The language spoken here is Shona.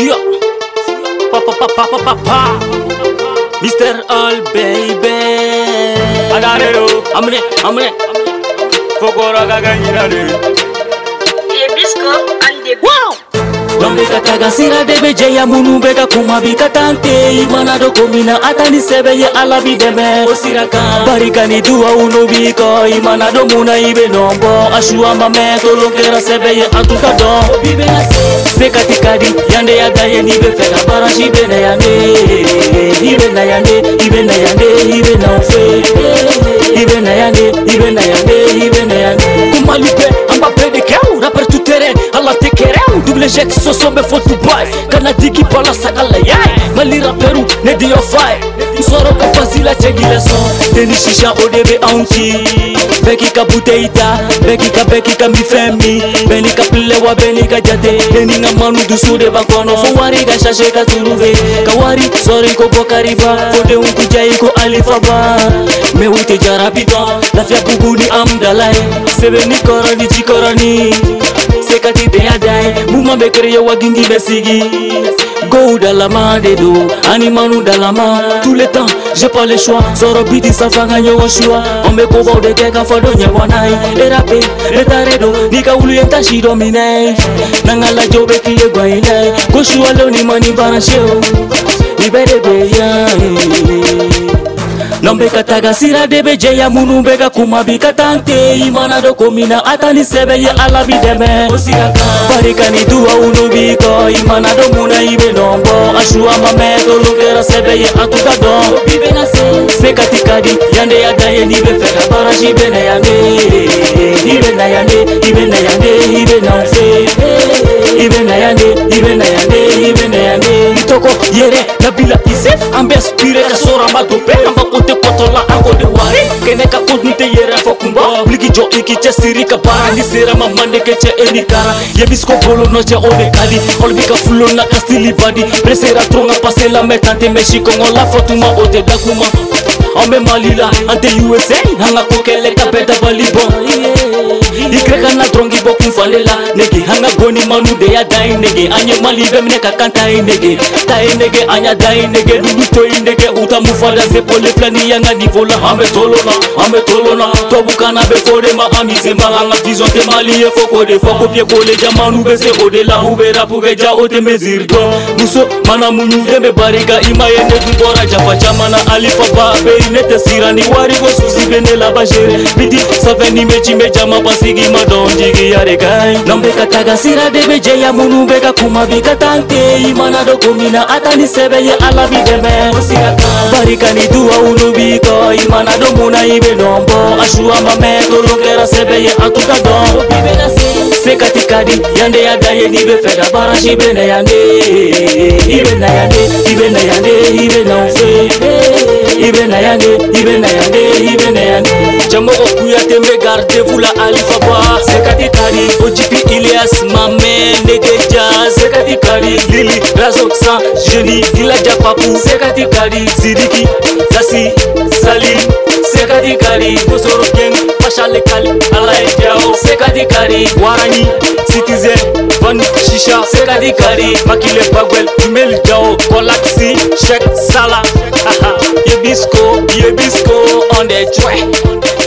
Yeah. Pa pa pa pa pa pa pa. Mr. All baby. Adarero. Amne amne. Kokora gaga nyirare. Yebisco and the wow. lombekataga sira debe jeya munu be ka kuma bi ka tan te i mana do ko min na a ta ni sɛbɛ ye ala bi dɛmɛ o sira kan barika ni duwawu no b'i kɔ i mana do mun na i be nɔn bɔ a suwa ma mɛn tolon kɛra sɛbɛ ye an tun ka dɔn se kati ka di yande ya daye ni be fe ka bara si be na yande ibe na yande ibe na yande ibe na ofe ibe na yande ibe na yande ibe na yande kumalipe amba pede keu rapper tu tere alla te kereu double jack so so be fotu boy kana diki pala sakala yai ne dio fai soro sila cegile so teni sisa odebe aunti bekika buteita bekika bekika mi femi benika plewa benika jate teninga manu dusude bakono fo wari ga sase ka turuve ka wari sori ko bokariba fo de unku jai ko alifaba me wute jarabido lafia buguni amdalai sebeni korani jikorani sekati deyadai mumabe kereyowa gingibe sigi Go dalama de do, animanu dalama Tous les temps, j'ai pas le choix Soro piti safanga nyo washua Ombe kubo de keka fado nye wanai Erape, retaredo, nika ulu yenta shido minei Nangala jobe kiye gwa inai Koshua leo ni mani barasheo oh. Ibere beya nombekataga sira debe jɛya minnu bɛ ka kuma bi ka tan tɛ i mana dɔ ko min na a ta ni sɛbɛ ye ala bi dɛmɛ barika ni duwawu nu b'i kɔ i mana dɔ mun na i bɛ nɔn bɔ a suwa ma mɛn tolon kɛra sɛbɛ ye a tun ka dɔn se ka ti ka di yande ya da ye n'i bɛ fɛ ka baraji bɛ na yan de i bɛ na yan de i bɛ na yan de i bɛ na anw fɛ i bɛ na yan de i bɛ na yan de i bɛ na yan de i tɔgɔ yɛrɛ ambe spire sora mato pe ambe kote kote la ango de wari kene ka kote nte yere fo kumba bliki jo iki che siri ka bara ni sera ma mande ke che eni kara ye bisko bolo no che ode kali ol bika fullo na ka stili badi pre sera tronga pase la me tante me shi kongo la fo tuma ode da kuma ambe malila ante usa hanga kokele ka beta bali bon yeah ikrekana trongi bo infalela nege hanga goni manu de ya dai nege anye mali be mne kakanta nege tai nege anya dai nege dudu toi nege uta mufala se pole plani yanga ni vola ame tolona ame tolona to bukana be fode ma ami se ma nga vision te mali e foko de foko pie kole jamanu be se ode la ubera pube ja ode mezir do muso mana munyu de me bariga ima yende du bora jafa chamana alifa ba be nete sirani wari go susi bene la bajere bidi savani meji mejama pasi ndigi mado ndigi yaregai nombekatagasira debe jeya munu beka kuma bikatantei mana dokomina atani sebe ye ala bideme barikani duwa ulu biko imana domuna ibe nombo ashuwa mame tolokera sebe ye atuta don sekatikadi yande yadaye nibe feda barash ibe na yande ibe na yande ibe na yande ibe na ofe ibe na yande ibe na yande ayan jango o kuya tembe garde vula alifaba sekati kari ojipi ilias mame negeja sekati kari lili razo san jeni dilaja papu sekati kari sidiki sasi salim sekati kari kosoro geng pashalekali alaetao sekati kari warani citizen Chicha, Sekadi Kari, Makile Bagwell, Meljao, Polaxi, Sheikh Salah, Yebisco, Yebisco, on the track.